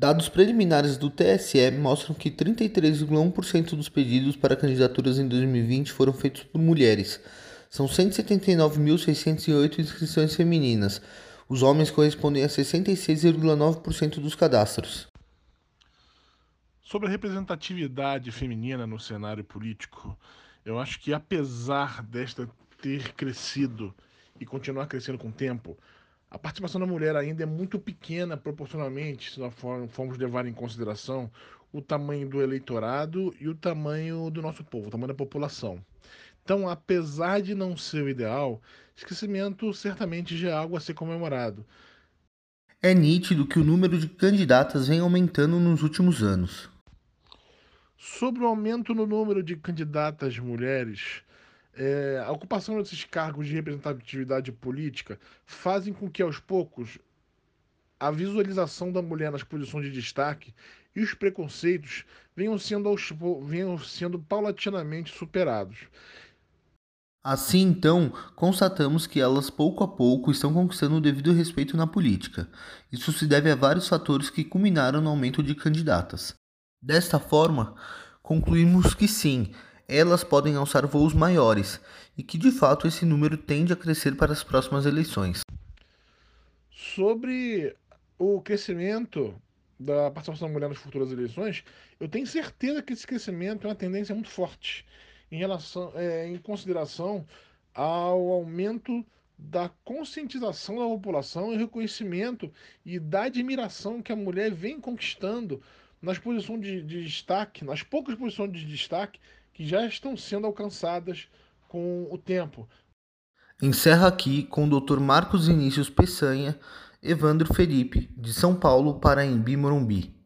Dados preliminares do TSE mostram que 33,1% dos pedidos para candidaturas em 2020 foram feitos por mulheres. São 179.608 inscrições femininas. Os homens correspondem a 66,9% dos cadastros. Sobre a representatividade feminina no cenário político, eu acho que apesar desta ter crescido e continuar crescendo com o tempo, a participação da mulher ainda é muito pequena proporcionalmente, se nós formos levar em consideração o tamanho do eleitorado e o tamanho do nosso povo, o tamanho da população. Então, apesar de não ser o ideal, esquecimento certamente já é algo a ser comemorado. É nítido que o número de candidatas vem aumentando nos últimos anos. Sobre o aumento no número de candidatas mulheres, é, a ocupação desses cargos de representatividade política fazem com que, aos poucos, a visualização da mulher nas posições de destaque e os preconceitos venham sendo, aos, venham sendo paulatinamente superados. Assim, então, constatamos que elas pouco a pouco estão conquistando o devido respeito na política. Isso se deve a vários fatores que culminaram no aumento de candidatas. Desta forma, concluímos que sim, elas podem alçar voos maiores e que de fato esse número tende a crescer para as próximas eleições. Sobre o crescimento da participação da mulher nas futuras eleições, eu tenho certeza que esse crescimento é uma tendência muito forte em relação, é, em consideração ao aumento da conscientização da população e reconhecimento e da admiração que a mulher vem conquistando nas posições de, de destaque, nas poucas posições de destaque que já estão sendo alcançadas com o tempo. Encerra aqui com o Dr. Marcos Vinícius Peçanha, Evandro Felipe, de São Paulo para Embi Morumbi.